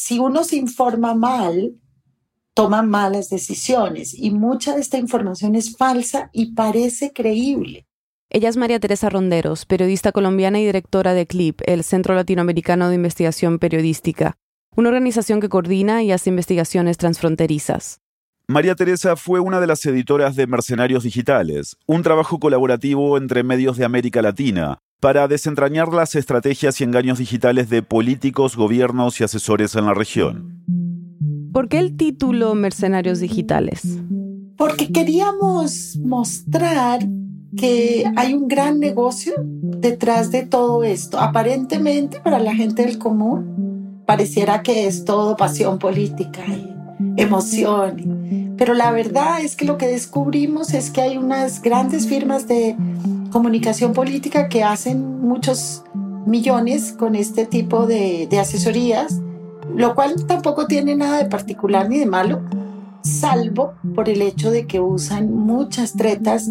si uno se informa mal, toma malas decisiones y mucha de esta información es falsa y parece creíble. Ella es María Teresa Ronderos, periodista colombiana y directora de CLIP, el Centro Latinoamericano de Investigación Periodística, una organización que coordina y hace investigaciones transfronterizas. María Teresa fue una de las editoras de Mercenarios Digitales, un trabajo colaborativo entre medios de América Latina para desentrañar las estrategias y engaños digitales de políticos, gobiernos y asesores en la región. ¿Por qué el título Mercenarios Digitales? Porque queríamos mostrar que hay un gran negocio detrás de todo esto. Aparentemente para la gente del común pareciera que es todo pasión política y emoción. Pero la verdad es que lo que descubrimos es que hay unas grandes firmas de comunicación política que hacen muchos millones con este tipo de, asesorías, lo cual tampoco tiene nada de particular ni de malo, salvo por el hecho de que usan muchas tretas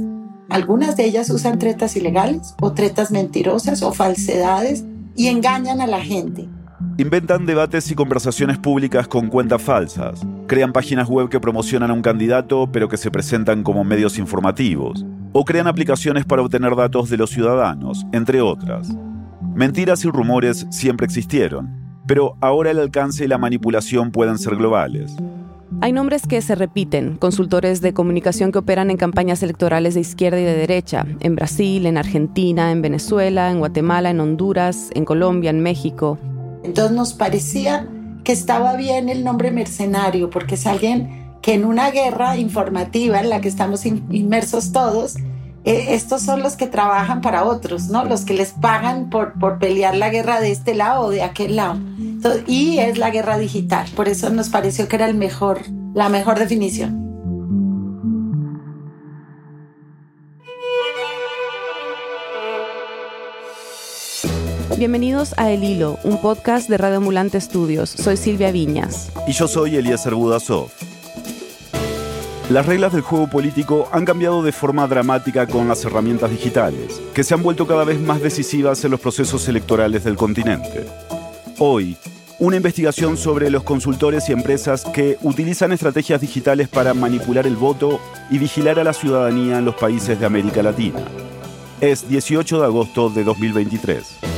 algunas de ellas usan tretas ilegales o tretas mentirosas o falsedades y engañan a la gente. Inventan debates y conversaciones públicas con cuentas falsas. Crean páginas web que promocionan a un candidato pero que se presentan como medios informativos. O crean aplicaciones para obtener datos de los ciudadanos, entre otras. Mentiras y rumores siempre existieron, pero ahora el alcance y la manipulación pueden ser globales. Hay nombres que se repiten, consultores de comunicación que operan en campañas electorales de izquierda y de derecha, en Brasil, en Argentina, en Venezuela, en Guatemala, en Honduras, en Colombia, en México. Entonces nos parecía que estaba bien el nombre mercenario, porque es alguien que en una guerra informativa en la que estamos inmersos todos, eh, estos son los que trabajan para otros, ¿no? Los que les pagan por, por pelear la guerra de este lado o de aquel lado y es la guerra digital. Por eso nos pareció que era el mejor, la mejor definición. Bienvenidos a El Hilo, un podcast de Radio Ambulante Estudios. Soy Silvia Viñas. Y yo soy Eliezer Budasov. Las reglas del juego político han cambiado de forma dramática con las herramientas digitales, que se han vuelto cada vez más decisivas en los procesos electorales del continente. Hoy, una investigación sobre los consultores y empresas que utilizan estrategias digitales para manipular el voto y vigilar a la ciudadanía en los países de América Latina. Es 18 de agosto de 2023.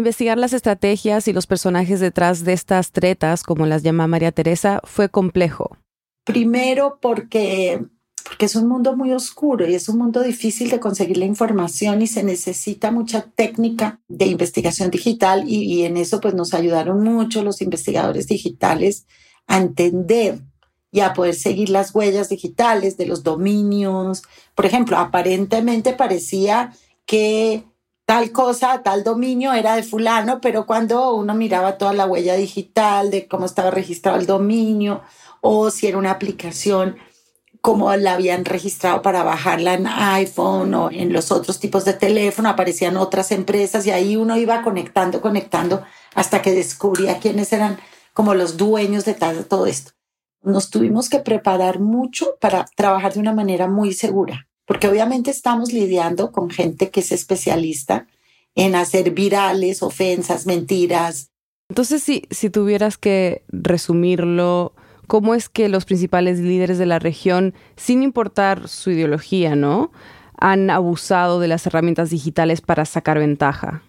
Investigar las estrategias y los personajes detrás de estas tretas, como las llama María Teresa, fue complejo. Primero porque, porque es un mundo muy oscuro y es un mundo difícil de conseguir la información y se necesita mucha técnica de investigación digital y, en eso pues nos ayudaron mucho los investigadores digitales a entender y a poder seguir las huellas digitales de los dominios. Por ejemplo, aparentemente parecía que tal cosa, tal dominio era de fulano, pero cuando uno miraba toda la huella digital de cómo estaba registrado el dominio o si era una aplicación, cómo la habían registrado para bajarla en iPhone o en los otros tipos de teléfono, aparecían otras empresas y ahí uno iba conectando, conectando hasta que descubría quiénes eran como los dueños de todo esto. Nos tuvimos que preparar mucho para trabajar de una manera muy segura porque obviamente estamos lidiando con gente que es especialista en hacer virales, ofensas, mentiras. Entonces, si, si tuvieras que resumirlo, ¿cómo es que los principales líderes de la región, sin importar su ideología, ¿no? han abusado de las herramientas digitales para sacar ventaja?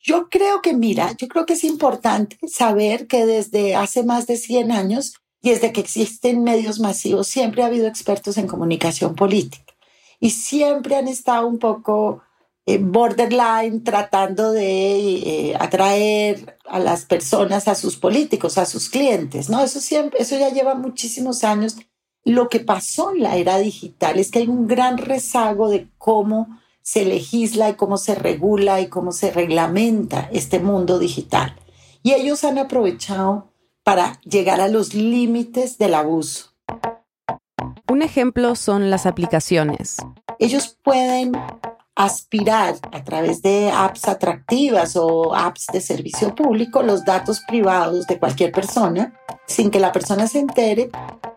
Yo creo que, mira, yo creo que es importante saber que desde hace más de 100 años, y desde que existen medios masivos, siempre ha habido expertos en comunicación política y siempre han estado un poco eh, borderline tratando de eh, atraer a las personas, a sus políticos, a sus clientes, ¿no? Eso siempre, eso ya lleva muchísimos años. Lo que pasó en la era digital es que hay un gran rezago de cómo se legisla y cómo se regula y cómo se reglamenta este mundo digital. Y ellos han aprovechado para llegar a los límites del abuso. Un ejemplo son las aplicaciones. Ellos pueden aspirar a través de apps atractivas o apps de servicio público los datos privados de cualquier persona sin que la persona se entere.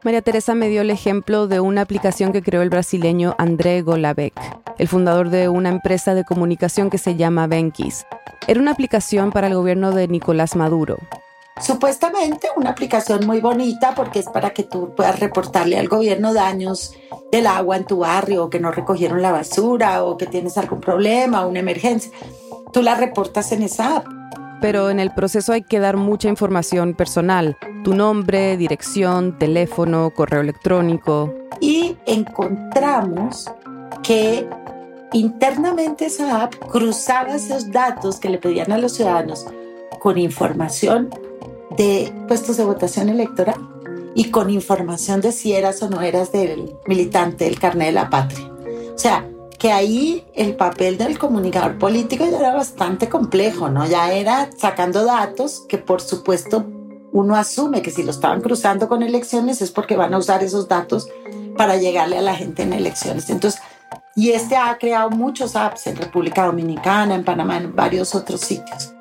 María Teresa me dio el ejemplo de una aplicación que creó el brasileño André Golavec, el fundador de una empresa de comunicación que se llama Benkis. Era una aplicación para el gobierno de Nicolás Maduro. Supuestamente una aplicación muy bonita porque es para que tú puedas reportarle al gobierno daños del agua en tu barrio o que no recogieron la basura o que tienes algún problema o una emergencia. Tú la reportas en esa app. Pero en el proceso hay que dar mucha información personal, tu nombre, dirección, teléfono, correo electrónico. Y encontramos que internamente esa app cruzaba esos datos que le pedían a los ciudadanos con información de puestos de votación electoral y con información de si eras o no eras del militante del carnet de la patria. O sea, que ahí el papel del comunicador político ya era bastante complejo, ¿no? Ya era sacando datos que por supuesto uno asume que si lo estaban cruzando con elecciones es porque van a usar esos datos para llegarle a la gente en elecciones. Entonces, y este ha creado muchos apps en República Dominicana, en Panamá, en varios otros sitios.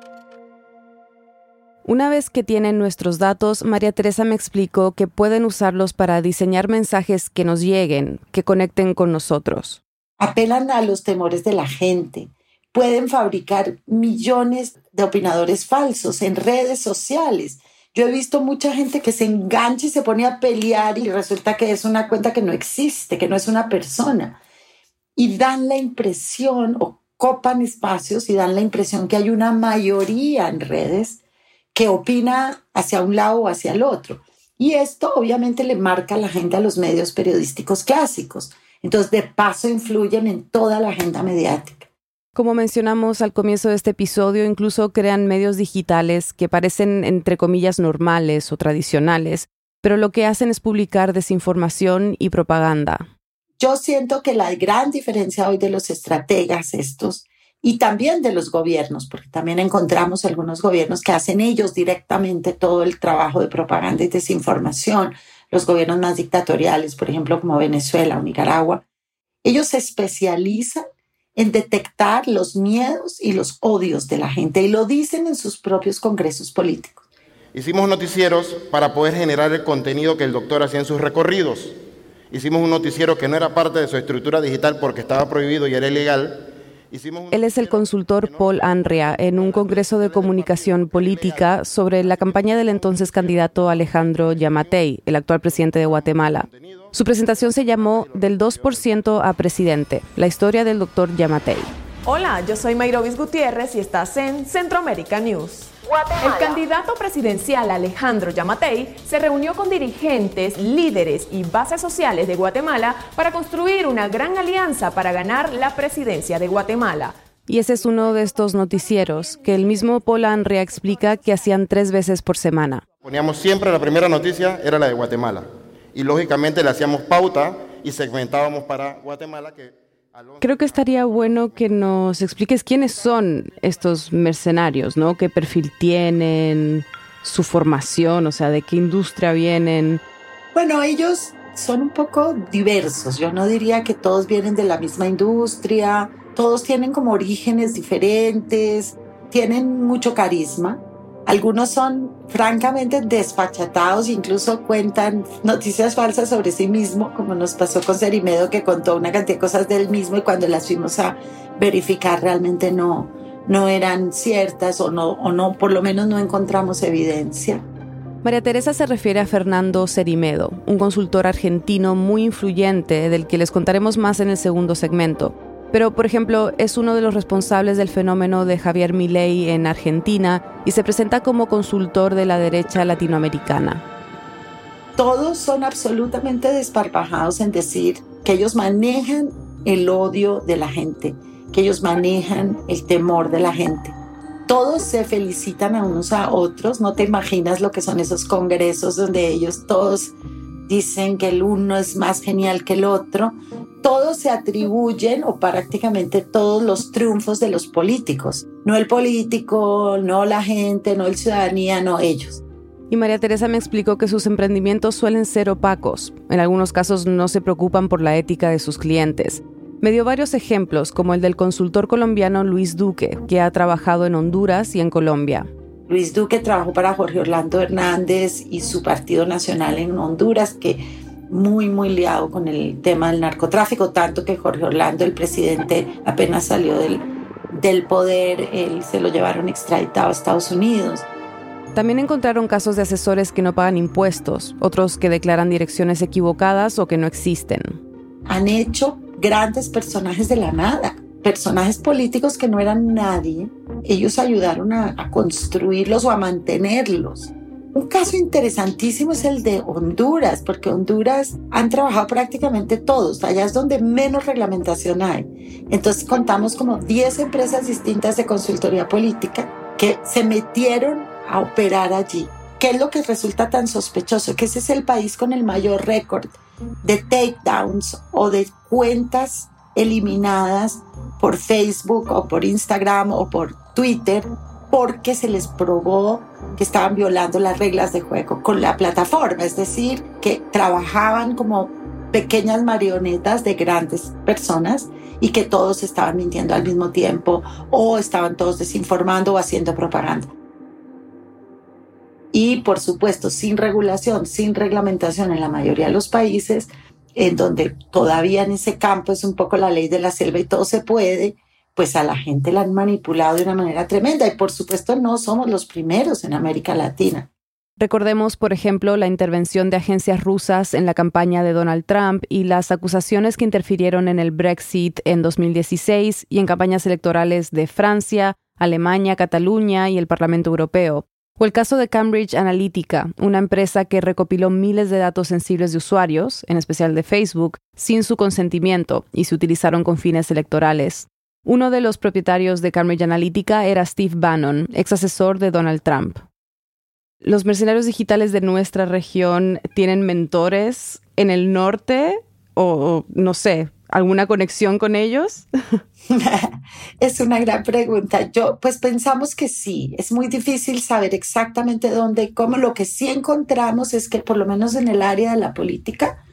Una vez que tienen nuestros datos, María Teresa me explicó que pueden usarlos para diseñar mensajes que nos lleguen, que conecten con nosotros. Apelan a los temores de la gente. Pueden fabricar millones de opinadores falsos en redes sociales. Yo he visto mucha gente que se engancha y se pone a pelear y resulta que es una cuenta que no existe, que no es una persona. Y dan la impresión o copan espacios y dan la impresión que hay una mayoría en redes que opina hacia un lado o hacia el otro. Y esto obviamente le marca la agenda a los medios periodísticos clásicos. Entonces, de paso, influyen en toda la agenda mediática. Como mencionamos al comienzo de este episodio, incluso crean medios digitales que parecen, entre comillas, normales o tradicionales, pero lo que hacen es publicar desinformación y propaganda. Yo siento que la gran diferencia hoy de los estrategas estos y también de los gobiernos, porque también encontramos algunos gobiernos que hacen ellos directamente todo el trabajo de propaganda y desinformación, los gobiernos más dictatoriales, por ejemplo, como Venezuela o Nicaragua. Ellos se especializan en detectar los miedos y los odios de la gente y lo dicen en sus propios congresos políticos. Hicimos noticieros para poder generar el contenido que el doctor hacía en sus recorridos. Hicimos un noticiero que no era parte de su estructura digital porque estaba prohibido y era ilegal, él es el consultor Paul Andrea en un congreso de comunicación política sobre la campaña del entonces candidato Alejandro Yamatei, el actual presidente de Guatemala. Su presentación se llamó Del 2% a presidente, la historia del doctor Yamatei. Hola, yo soy Mayrovis Gutiérrez y estás en Centroamérica News. El candidato presidencial Alejandro Yamatei se reunió con dirigentes, líderes y bases sociales de Guatemala para construir una gran alianza para ganar la presidencia de Guatemala. Y ese es uno de estos noticieros que el mismo Paul Anria explica que hacían tres veces por semana. Poníamos siempre la primera noticia, era la de Guatemala. Y lógicamente le hacíamos pauta y segmentábamos para Guatemala que Creo que estaría bueno que nos expliques quiénes son estos mercenarios, ¿no? ¿Qué perfil tienen? Su formación, o sea, de qué industria vienen. Bueno, ellos son un poco diversos. Yo no diría que todos vienen de la misma industria. Todos tienen como orígenes diferentes. Tienen mucho carisma. Algunos son francamente desfachatados, incluso cuentan noticias falsas sobre sí mismo, como nos pasó con Cerimedo, que contó una cantidad de cosas del mismo y cuando las fuimos a verificar realmente no, no eran ciertas o no, o no, por lo menos no encontramos evidencia. María Teresa se refiere a Fernando Cerimedo, un consultor argentino muy influyente del que les contaremos más en el segundo segmento. Pero, por ejemplo, es uno de los responsables del fenómeno de Javier Milei en Argentina y se presenta como consultor de la derecha latinoamericana. Todos son absolutamente desparpajados en decir que ellos manejan el odio de la gente, que ellos manejan el temor de la gente. Todos se felicitan a unos a otros, no te imaginas lo que son esos congresos donde ellos todos dicen que el uno es más genial que el otro, todos se atribuyen o prácticamente todos los triunfos de los políticos. No el político, no la gente, no el ciudadanía, no ellos. Y María Teresa me explicó que sus emprendimientos suelen ser opacos. En algunos casos no se preocupan por la ética de sus clientes. Me dio varios ejemplos, como el del consultor colombiano Luis Duque, que ha trabajado en Honduras y en Colombia. Luis Duque trabajó para Jorge Orlando Hernández y su Partido Nacional en Honduras, que muy, muy liado con el tema del narcotráfico, tanto que Jorge Orlando, el presidente, apenas salió del, del poder, él se lo llevaron extraditado a Estados Unidos. También encontraron casos de asesores que no pagan impuestos, otros que declaran direcciones equivocadas o que no existen. Han hecho grandes personajes de la nada, personajes políticos que no eran nadie. Ellos ayudaron a, a construirlos o a mantenerlos. Un caso interesantísimo es el de Honduras, porque Honduras han trabajado prácticamente todos, allá es donde menos reglamentación hay. Entonces contamos como 10 empresas distintas de consultoría política que se metieron a operar allí. ¿Qué es lo que resulta tan sospechoso? Que ese es el país con el mayor récord de takedowns o de cuentas eliminadas por Facebook o por Instagram o por Twitter porque se les probó que estaban violando las reglas de juego con la plataforma, es decir, que trabajaban como pequeñas marionetas de grandes personas y que todos estaban mintiendo al mismo tiempo o estaban todos desinformando o haciendo propaganda. Y por supuesto, sin regulación, sin reglamentación en la mayoría de los países, en donde todavía en ese campo es un poco la ley de la selva y todo se puede, pues a la gente la han manipulado de una manera tremenda y por supuesto no somos los primeros en América Latina. Recordemos, por ejemplo, la intervención de agencias rusas en la campaña de Donald Trump y las acusaciones que interfirieron en el Brexit en 2016 y en campañas electorales de Francia, Alemania, Cataluña y el Parlamento Europeo. O el caso de Cambridge Analytica, una empresa que recopiló miles de datos sensibles de usuarios, en especial de Facebook, sin su consentimiento y se utilizaron con fines electorales. Uno de los propietarios de Cambridge Analytica era Steve Bannon, ex asesor de Donald Trump. Los mercenarios digitales de nuestra región tienen mentores en el norte o, no sé, alguna conexión con ellos? es una gran pregunta. Yo, pues pensamos que sí. Es muy difícil saber exactamente dónde y cómo. Lo que sí encontramos es que, por lo menos en el área de la política,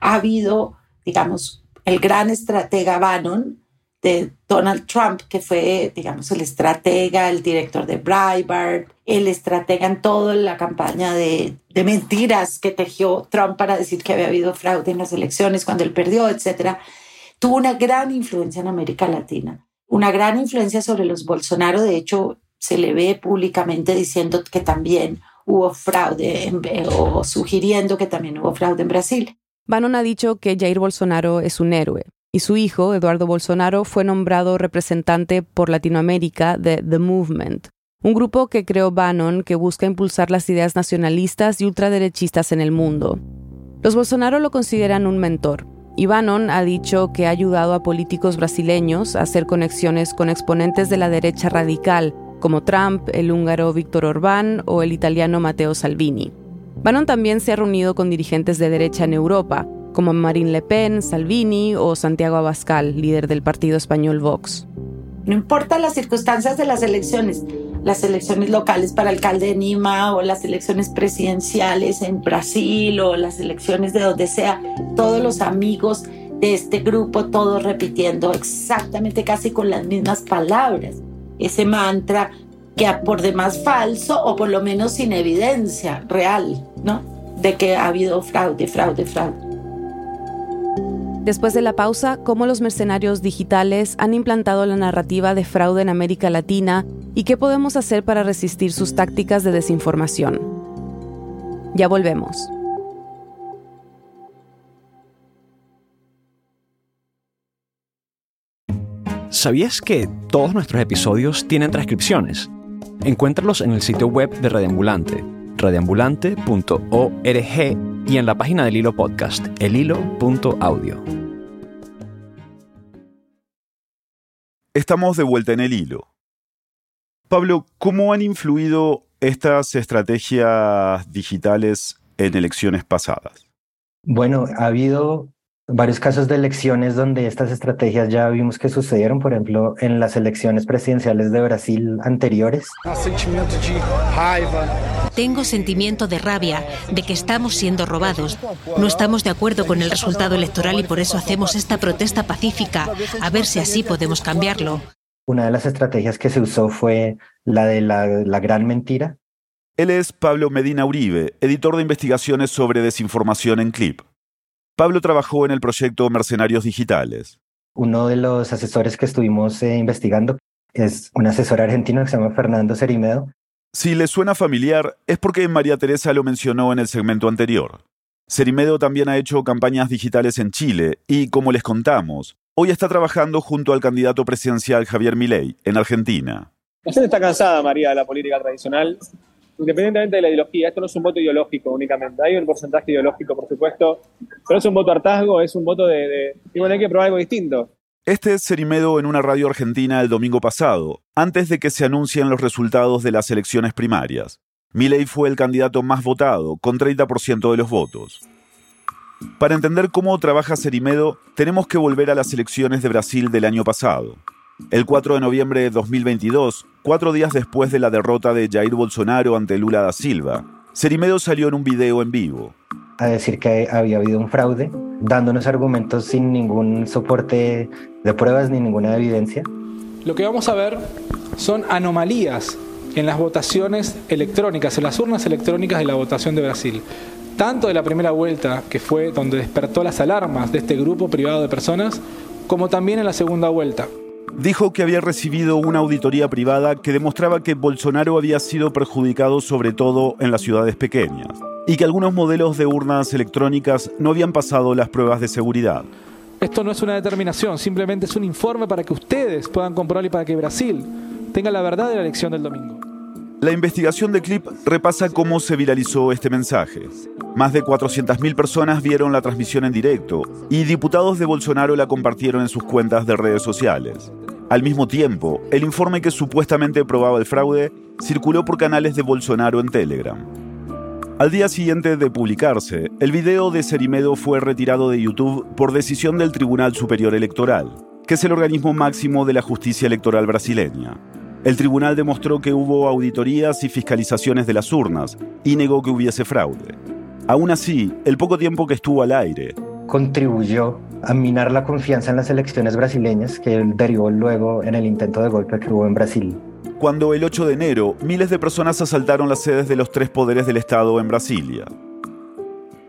ha habido, digamos, el gran estratega Bannon de Donald Trump, que fue, digamos, el estratega, el director de Breitbart, el estratega en toda la campaña de, mentiras que tejió Trump para decir que había habido fraude en las elecciones cuando él perdió, etcétera, tuvo una gran influencia en América Latina, una gran influencia sobre los Bolsonaro. De hecho, se le ve públicamente diciendo que también hubo fraude o sugiriendo que también hubo fraude en Brasil. Bannon ha dicho que Jair Bolsonaro es un héroe, y su hijo, Eduardo Bolsonaro, fue nombrado representante por Latinoamérica de The Movement, un grupo que creó Bannon que busca impulsar las ideas nacionalistas y ultraderechistas en el mundo. Los Bolsonaro lo consideran un mentor, y Bannon ha dicho que ha ayudado a políticos brasileños a hacer conexiones con exponentes de la derecha radical, como Trump, el húngaro Víctor Orbán o el italiano Matteo Salvini. Bannon también se ha reunido con dirigentes de derecha en Europa, como Marine Le Pen, Salvini o Santiago Abascal, líder del partido español Vox. No importa las circunstancias de las elecciones, las elecciones locales para alcalde de Lima o las elecciones presidenciales en Brasil o las elecciones de donde sea, todos los amigos de este grupo, todos repitiendo exactamente casi con las mismas palabras ese mantra que por demás falso o por lo menos sin evidencia real, ¿no? De que ha habido fraude, fraude, fraude. Después de la pausa, cómo los mercenarios digitales han implantado la narrativa de fraude en América Latina y qué podemos hacer para resistir sus tácticas de desinformación. Ya volvemos. ¿Sabías que todos nuestros episodios tienen transcripciones? Encuéntralos en el sitio web de Radiambulante, radiambulante.org y en la página del Hilo Podcast, elhilo.audio. Estamos de vuelta en el hilo. Pablo, ¿cómo han influido estas estrategias digitales en elecciones pasadas? Bueno, ha habido varios casos de elecciones donde estas estrategias ya vimos que sucedieron, por ejemplo, en las elecciones presidenciales de Brasil anteriores. Tengo sentimiento de rabia, de que estamos siendo robados. No estamos de acuerdo con el resultado electoral y por eso hacemos esta protesta pacífica, a ver si así podemos cambiarlo. Una de las estrategias que se usó fue la de la, la gran mentira. Él es Pablo Medina Uribe, editor de investigaciones sobre desinformación en Clip. Pablo trabajó en el proyecto Mercenarios Digitales. Uno de los asesores que estuvimos eh, investigando es un asesor argentino que se llama Fernando Cerimedo. Si le suena familiar, es porque María Teresa lo mencionó en el segmento anterior. Cerimedo también ha hecho campañas digitales en Chile y, como les contamos, hoy está trabajando junto al candidato presidencial Javier Milei en Argentina. La gente está cansada, María, de la política tradicional independientemente de la ideología, esto no es un voto ideológico únicamente, hay un porcentaje ideológico, por supuesto, pero es un voto hartazgo, es un voto de, de hay que probar algo distinto. Este es Cerimedo en una radio argentina el domingo pasado, antes de que se anuncien los resultados de las elecciones primarias. Milei fue el candidato más votado, con 30% de los votos. Para entender cómo trabaja Cerimedo, tenemos que volver a las elecciones de Brasil del año pasado. El 4 de noviembre de 2022, cuatro días después de la derrota de Jair Bolsonaro ante Lula da Silva, Cerimedo salió en un video en vivo. A decir que había habido un fraude, dándonos argumentos sin ningún soporte de pruebas ni ninguna evidencia. Lo que vamos a ver son anomalías en las votaciones electrónicas, en las urnas electrónicas de la votación de Brasil. Tanto de la primera vuelta, que fue donde despertó las alarmas de este grupo privado de personas, como también en la segunda vuelta dijo que había recibido una auditoría privada que demostraba que Bolsonaro había sido perjudicado sobre todo en las ciudades pequeñas y que algunos modelos de urnas electrónicas no habían pasado las pruebas de seguridad. Esto no es una determinación, simplemente es un informe para que ustedes puedan comprobar y para que Brasil tenga la verdad de la elección del domingo. La investigación de Clip repasa cómo se viralizó este mensaje. Más de 400.000 personas vieron la transmisión en directo y diputados de Bolsonaro la compartieron en sus cuentas de redes sociales. Al mismo tiempo, el informe que supuestamente probaba el fraude circuló por canales de Bolsonaro en Telegram. Al día siguiente de publicarse, el video de Cerimedo fue retirado de YouTube por decisión del Tribunal Superior Electoral, que es el organismo máximo de la justicia electoral brasileña. El tribunal demostró que hubo auditorías y fiscalizaciones de las urnas y negó que hubiese fraude. Aún así, el poco tiempo que estuvo al aire contribuyó a minar la confianza en las elecciones brasileñas que derivó luego en el intento de golpe que hubo en Brasil. Cuando el 8 de enero miles de personas asaltaron las sedes de los tres poderes del Estado en Brasilia.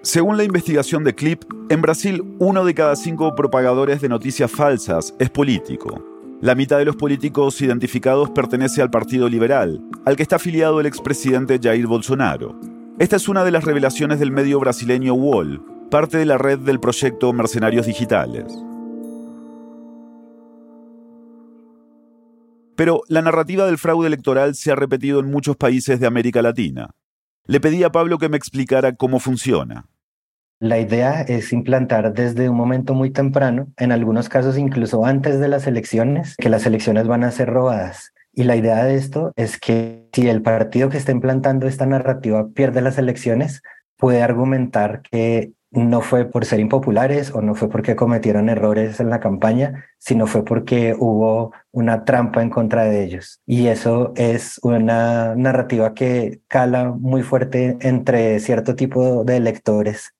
Según la investigación de Clip, en Brasil uno de cada cinco propagadores de noticias falsas es político. La mitad de los políticos identificados pertenece al Partido Liberal, al que está afiliado el expresidente Jair Bolsonaro. Esta es una de las revelaciones del medio brasileño Wall, parte de la red del proyecto Mercenarios Digitales. Pero la narrativa del fraude electoral se ha repetido en muchos países de América Latina. Le pedí a Pablo que me explicara cómo funciona. La idea es implantar desde un momento muy temprano, en algunos casos incluso antes de las elecciones, que las elecciones van a ser robadas. Y la idea de esto es que si el partido que está implantando esta narrativa pierde las elecciones, puede argumentar que no fue por ser impopulares o no fue porque cometieron errores en la campaña, sino fue porque hubo una trampa en contra de ellos. Y eso es una narrativa que cala muy fuerte entre cierto tipo de electores.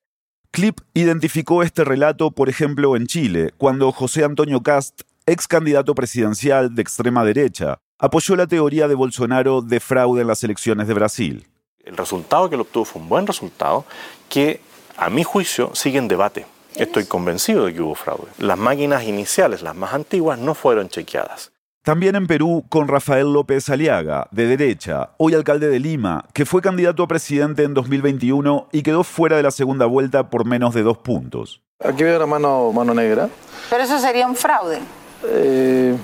Clip identificó este relato, por ejemplo, en Chile, cuando José Antonio Cast, ex candidato presidencial de extrema derecha, apoyó la teoría de Bolsonaro de fraude en las elecciones de Brasil. El resultado que él obtuvo fue un buen resultado que, a mi juicio, sigue en debate. Estoy convencido de que hubo fraude. Las máquinas iniciales, las más antiguas, no fueron chequeadas. También en Perú con Rafael López Aliaga, de derecha, hoy alcalde de Lima, que fue candidato a presidente en 2021 y quedó fuera de la segunda vuelta por menos de dos puntos. Aquí veo la mano, mano negra. Pero eso sería un fraude. Eh,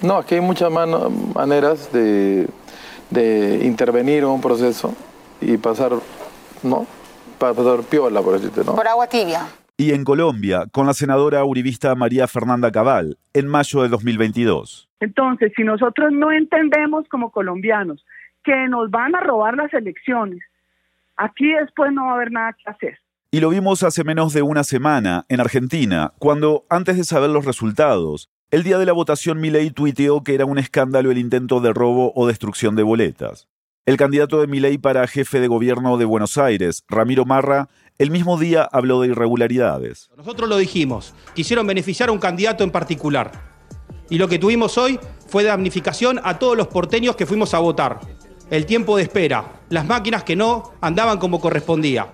no, aquí hay muchas maneras de, intervenir en un proceso y pasar, ¿no? Pasar piola, por decirte, ¿no? Por agua tibia. Y en Colombia, con la senadora uribista María Fernanda Cabal, en mayo de 2022. Entonces, si nosotros no entendemos como colombianos que nos van a robar las elecciones, aquí después no va a haber nada que hacer. Y lo vimos hace menos de una semana en Argentina, cuando, antes de saber los resultados, el día de la votación Milei tuiteó que era un escándalo el intento de robo o destrucción de boletas. El candidato de Milei para jefe de gobierno de Buenos Aires, Ramiro Marra, el mismo día habló de irregularidades. Nosotros lo dijimos, quisieron beneficiar a un candidato en particular. Y lo que tuvimos hoy fue damnificación a todos los porteños que fuimos a votar. El tiempo de espera, las máquinas que no andaban como correspondía.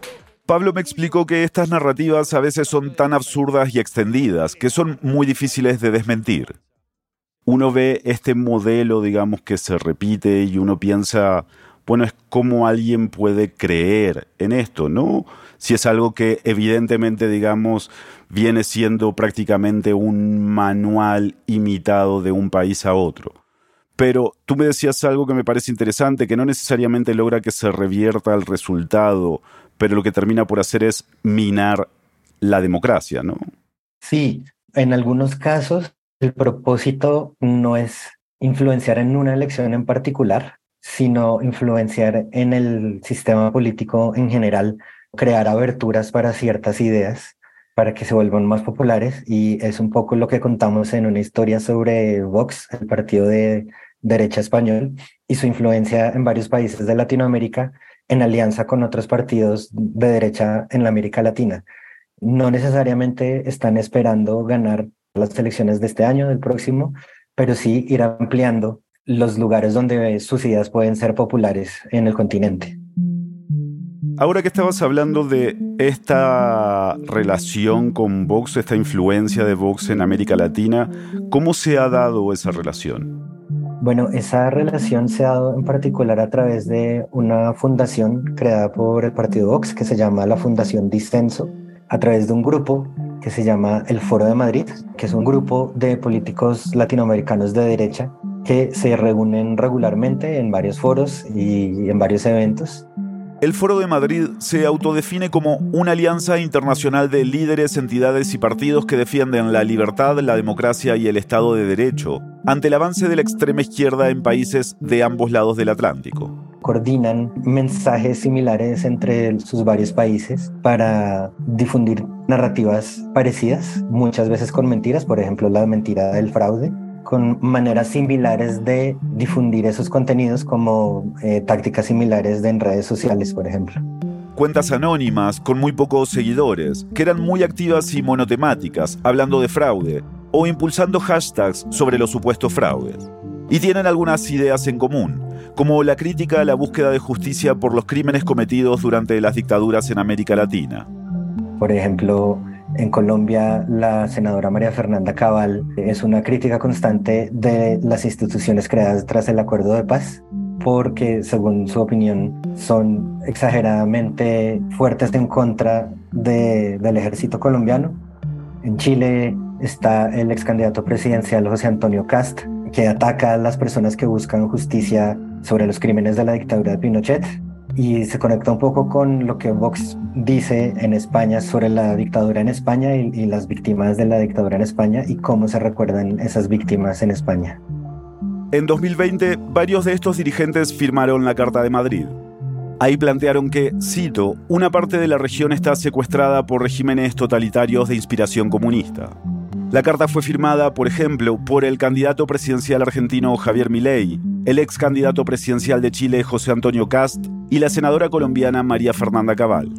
Pablo me explicó que estas narrativas a veces son tan absurdas y extendidas que son muy difíciles de desmentir. Uno ve este modelo, digamos, que se repite y uno piensa, bueno, es como alguien puede creer en esto, ¿no? Si es algo que evidentemente, digamos, viene siendo prácticamente un manual imitado de un país a otro. Pero tú me decías algo que me parece interesante, que no necesariamente logra que se revierta el resultado, pero lo que termina por hacer es minar la democracia, ¿no? Sí, en algunos casos el propósito no es influenciar en una elección en particular, sino influenciar en el sistema político en general, crear aberturas para ciertas ideas para que se vuelvan más populares y es un poco lo que contamos en una historia sobre Vox, el partido de derecha español, y su influencia en varios países de Latinoamérica en alianza con otros partidos de derecha en la América Latina. No necesariamente están esperando ganar las elecciones de este año, del próximo, pero sí ir ampliando los lugares donde sus ideas pueden ser populares en el continente. Ahora que estabas hablando de esta relación con Vox, esta influencia de Vox en América Latina, ¿cómo se ha dado esa relación? Bueno, esa relación se ha dado en particular a través de una fundación creada por el partido Vox que se llama la Fundación Disenso, a través de un grupo que se llama el Foro de Madrid, que es un grupo de políticos latinoamericanos de derecha que se reúnen regularmente en varios foros y en varios eventos el Foro de Madrid se autodefine como una alianza internacional de líderes, entidades y partidos que defienden la libertad, la democracia y el Estado de Derecho ante el avance de la extrema izquierda en países de ambos lados del Atlántico. Coordinan mensajes similares entre sus varios países para difundir narrativas parecidas, muchas veces con mentiras, por ejemplo la mentira del fraude, con maneras similares de difundir esos contenidos como eh, tácticas similares de en redes sociales, por ejemplo. Cuentas anónimas con muy pocos seguidores, que eran muy activas y monotemáticas, hablando de fraude, o impulsando hashtags sobre los supuestos fraudes. Y tienen algunas ideas en común, como la crítica a la búsqueda de justicia por los crímenes cometidos durante las dictaduras en América Latina. Por ejemplo, en Colombia, la senadora María Fernanda Cabal es una crítica constante de las instituciones creadas tras el acuerdo de paz porque, según su opinión, son exageradamente fuertes en contra del ejército colombiano. En Chile está el ex candidato presidencial José Antonio Cast, que ataca a las personas que buscan justicia sobre los crímenes de la dictadura de Pinochet y se conecta un poco con lo que Vox dice en España sobre la dictadura en España y, las víctimas de la dictadura en España y cómo se recuerdan esas víctimas en España. En 2020, varios de estos dirigentes firmaron la Carta de Madrid. Ahí plantearon que, cito, una parte de la región está secuestrada por regímenes totalitarios de inspiración comunista. La carta fue firmada, por ejemplo, por el candidato presidencial argentino Javier Milei, el ex candidato presidencial de Chile José Antonio Cast y la senadora colombiana María Fernanda Cabal.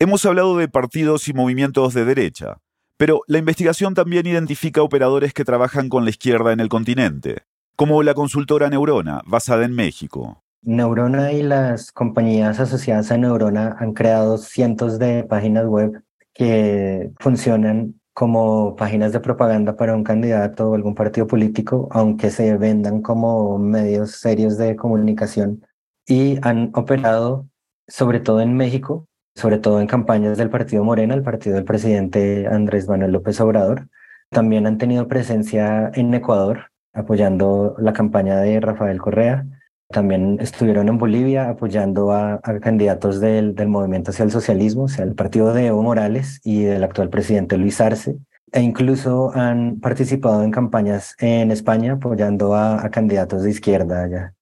Hemos hablado de partidos y movimientos de derecha, pero la investigación también identifica operadores que trabajan con la izquierda en el continente, como la consultora Neurona, basada en México. Neurona y las compañías asociadas a Neurona han creado cientos de páginas web que funcionan como páginas de propaganda para un candidato o algún partido político, aunque se vendan como medios serios de comunicación y han operado sobre todo en México, sobre todo en campañas del partido Morena, el partido del presidente Andrés Manuel López Obrador. También han tenido presencia en Ecuador, apoyando la campaña de Rafael Correa también estuvieron en Bolivia apoyando a, candidatos del, del, movimiento hacia el socialismo, o sea, el partido de Evo Morales y del actual presidente Luis Arce. E incluso han participado en campañas en España apoyando a, a candidatos de izquierda allá.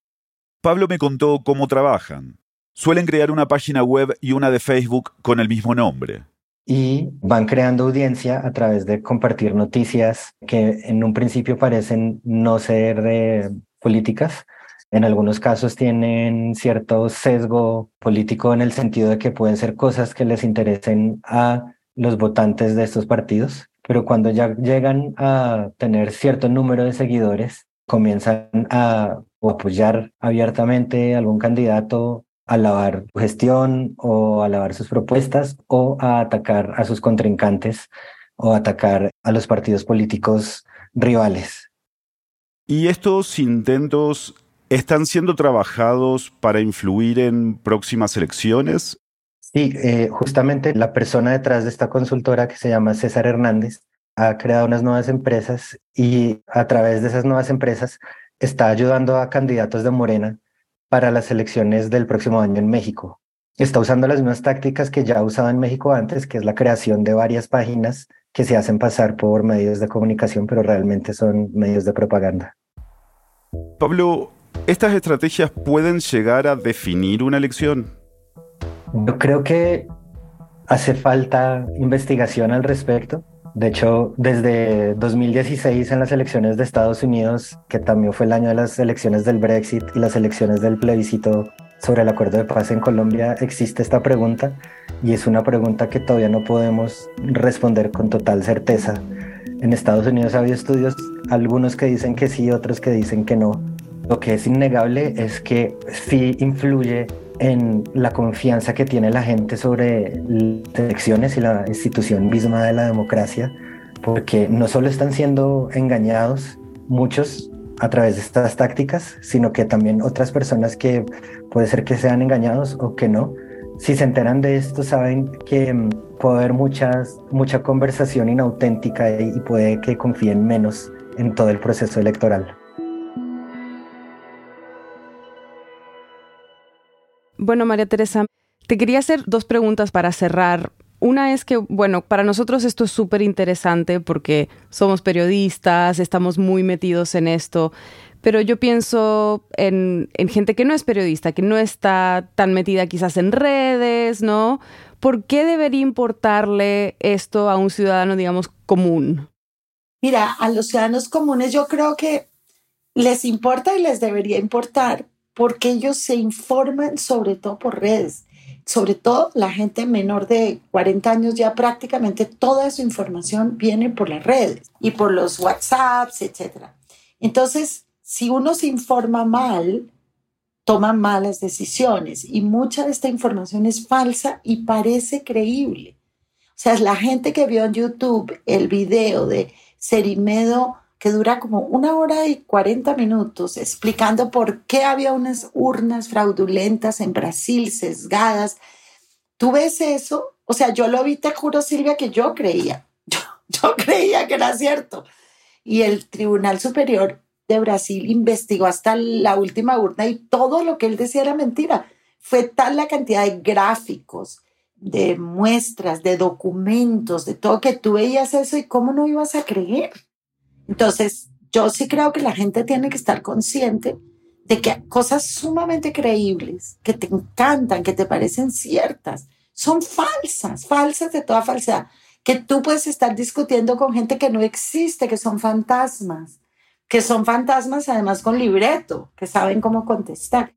Pablo me contó cómo trabajan. Suelen crear una página web y una de Facebook con el mismo nombre. Y van creando audiencia a través de compartir noticias que en un principio parecen no ser eh, políticas. En algunos casos tienen cierto sesgo político en el sentido de que pueden ser cosas que les interesen a los votantes de estos partidos, pero cuando ya llegan a tener cierto número de seguidores, comienzan a apoyar abiertamente algún candidato, a alabar su gestión o a alabar sus propuestas o a atacar a sus contrincantes o atacar a los partidos políticos rivales. ¿Y estos intentos están siendo trabajados para influir en próximas elecciones? Sí, eh, justamente la persona detrás de esta consultora que se llama César Hernández ha creado unas nuevas empresas y a través de esas nuevas empresas está ayudando a candidatos de Morena para las elecciones del próximo año en México. Está usando las mismas tácticas que ya ha usado en México antes, que es la creación de varias páginas que se hacen pasar por medios de comunicación, pero realmente son medios de propaganda. Pablo, ¿estas estrategias pueden llegar a definir una elección? Yo creo que hace falta investigación al respecto. De hecho, desde 2016 en las elecciones de Estados Unidos, que también fue el año de las elecciones del Brexit y las elecciones del plebiscito sobre el acuerdo de paz en Colombia, existe esta pregunta y es una pregunta que todavía no podemos responder con total certeza. En Estados Unidos ha habido estudios, algunos que dicen que sí, otros que dicen que no. Lo que es innegable es que sí influye en la confianza que tiene la gente sobre las elecciones y la institución misma de la democracia, porque no solo están siendo engañados muchos a través de estas tácticas, sino que también otras personas que puede ser que sean engañados o que no, si se enteran de esto saben que mm, puede haber muchas, mucha conversación inauténtica y puede que confíen menos en todo el proceso electoral. Bueno, María Teresa, te quería hacer dos preguntas para cerrar. Una es que, bueno, para nosotros esto es súper interesante porque somos periodistas, estamos muy metidos en esto, pero yo pienso en, en, gente que no es periodista, que no está tan metida quizás en redes, ¿no? ¿Por qué debería importarle esto a un ciudadano, digamos, común? Mira, a los ciudadanos comunes yo creo que les importa y les debería importar porque ellos se informan sobre todo por redes. Sobre todo la gente menor de 40 años ya prácticamente toda su información viene por las redes y por los WhatsApps, etc. Entonces, si uno se informa mal, toma malas decisiones y mucha de esta información es falsa y parece creíble. O sea, la gente que vio en YouTube el video de Serimedo que dura como una hora y 40 minutos explicando por qué había unas urnas fraudulentas en Brasil, sesgadas. ¿Tú ves eso? O sea, yo lo vi, te juro, Silvia, que yo creía. Yo, yo creía que era cierto. Y el Tribunal Superior de Brasil investigó hasta la última urna y todo lo que él decía era mentira. Fue tal la cantidad de gráficos, de muestras, de documentos, de todo que tú veías eso y cómo no ibas a creer. Entonces, yo sí creo que la gente tiene que estar consciente de que cosas sumamente creíbles, que te encantan, que te parecen ciertas, son falsas, falsas de toda falsedad, que tú puedes estar discutiendo con gente que no existe, que son fantasmas, que son fantasmas además con libreto, que saben cómo contestar.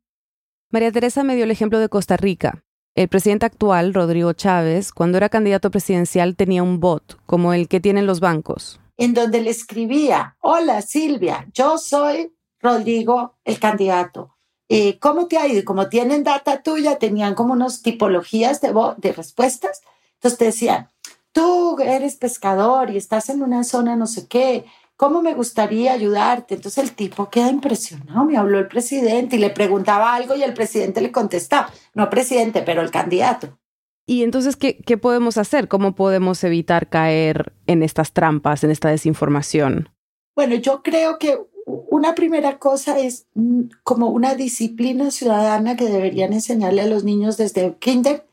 María Teresa me dio el ejemplo de Costa Rica. El presidente actual, Rodrigo Chávez, cuando era candidato presidencial tenía un bot, como el que tienen los bancos, en donde le escribía, hola Silvia, yo soy Rodrigo, el candidato. Eh, ¿Cómo te ha ido? Como tienen data tuya, tenían como unas tipologías de, de respuestas. Entonces te decían, tú eres pescador y estás en una zona no sé qué, ¿cómo me gustaría ayudarte? Entonces el tipo queda impresionado, me habló el presidente y le preguntaba algo y el presidente le contestaba, no presidente, pero el candidato. Y entonces, ¿qué, ¿qué, podemos hacer? ¿Cómo podemos evitar caer en estas trampas, en esta desinformación? Bueno, yo creo que una primera cosa es mm, como una disciplina ciudadana que deberían enseñarle a los niños desde kinder.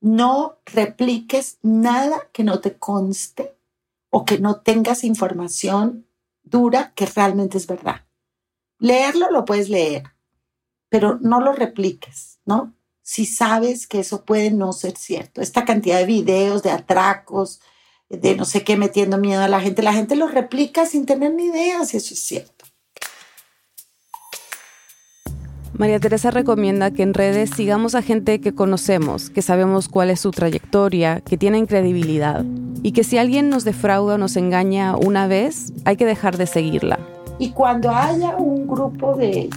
No repliques nada que no te conste o que no tengas información dura que realmente es verdad. Leerlo lo puedes leer, pero no lo repliques, ¿no? Si sabes que eso puede no ser cierto. Esta cantidad de videos, de atracos, de no sé qué metiendo miedo a la gente, la gente lo replica sin tener ni idea si eso es cierto. María Teresa recomienda que en redes sigamos a gente que conocemos, que sabemos cuál es su trayectoria, que tienen credibilidad y que si alguien nos defrauda o nos engaña una vez, hay que dejar de seguirla. Y cuando haya un grupo de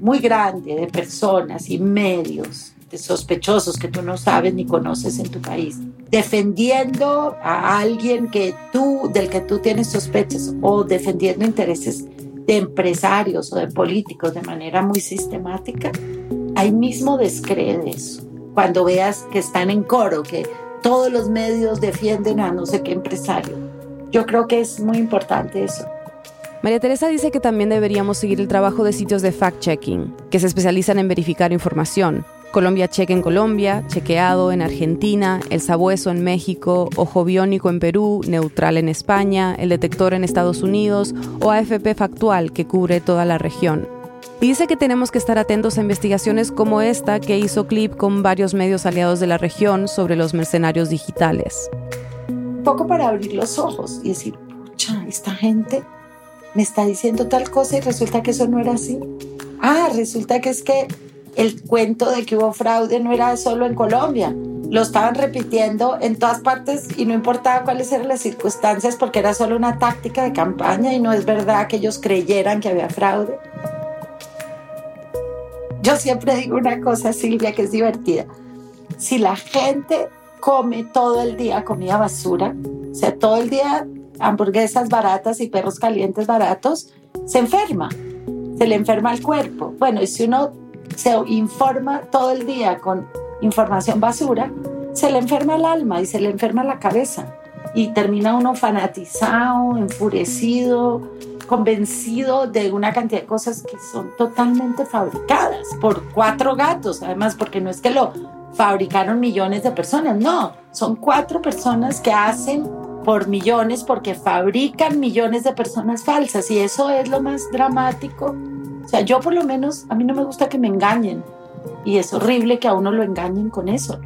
muy grande de personas y medios sospechosos que tú no sabes ni conoces en tu país, defendiendo a alguien que tú, del que tú tienes sospechas o defendiendo intereses de empresarios o de políticos de manera muy sistemática, ahí mismo descree eso. Cuando veas que están en coro, que todos los medios defienden a no sé qué empresario. Yo creo que es muy importante eso. María Teresa dice que también deberíamos seguir el trabajo de sitios de fact-checking, que se especializan en verificar información. Colombia Check en Colombia, Chequeado en Argentina, El Sabueso en México, Ojo Biónico en Perú, Neutral en España, El Detector en Estados Unidos o AFP Factual, que cubre toda la región. Y dice que tenemos que estar atentos a investigaciones como esta que hizo Clip con varios medios aliados de la región sobre los mercenarios digitales. Un poco para abrir los ojos y decir, pucha, esta gente me está diciendo tal cosa y resulta que eso no era así. Ah, resulta que es que el cuento de que hubo fraude no era solo en Colombia, lo estaban repitiendo en todas partes y no importaba cuáles eran las circunstancias porque era solo una táctica de campaña y no es verdad que ellos creyeran que había fraude. Yo siempre digo una cosa, Silvia, que es divertida. Si la gente come todo el día comida basura, o sea, todo el día hamburguesas baratas y perros calientes baratos, se enferma, se le enferma el cuerpo. Bueno, y si uno se informa todo el día con información basura, se le enferma el alma y se le enferma la cabeza. Y termina uno fanatizado, enfurecido, convencido de una cantidad de cosas que son totalmente fabricadas por cuatro gatos, además, porque no es que lo fabricaron millones de personas, no, son cuatro personas que hacen por millones porque fabrican millones de personas falsas. Y eso es lo más dramático o sea, yo por lo menos, a mí no me gusta que me engañen. Y es horrible que a uno lo engañen con eso.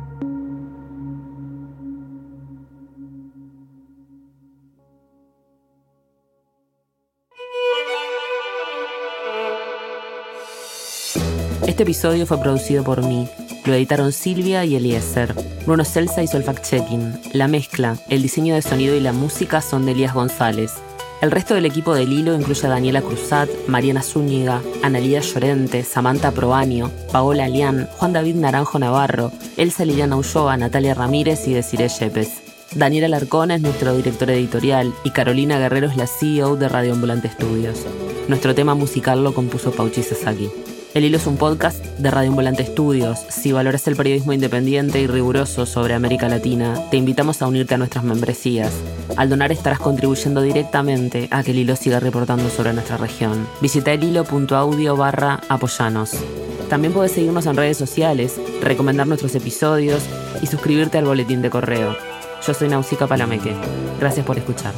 Este episodio fue producido por mí. Lo editaron Silvia y Eliezer. Bruno Celsa hizo el fact-checking. La mezcla, el diseño de sonido y la música son de Elías González. El resto del equipo del hilo incluye a Daniela Cruzat, Mariana Zúñiga, Analía Llorente, Samantha Proaño, Paola Alián, Juan David Naranjo Navarro, Elsa Liliana Ulloa, Natalia Ramírez y Desiree Yepes. Daniela Larcón es nuestro director editorial y Carolina Guerrero es la CEO de Radio Ambulante Estudios. Nuestro tema musical lo compuso Pauchi Sasaki. El Hilo es un podcast de Radio Volante Estudios. Si valoras el periodismo independiente y riguroso sobre América Latina, te invitamos a unirte a nuestras membresías. Al donar estarás contribuyendo directamente a que el Hilo siga reportando sobre nuestra región. Visita el hilo.audio barra apoyanos. También puedes seguirnos en redes sociales, recomendar nuestros episodios y suscribirte al boletín de correo. Yo soy Nausica Palameque. Gracias por escuchar.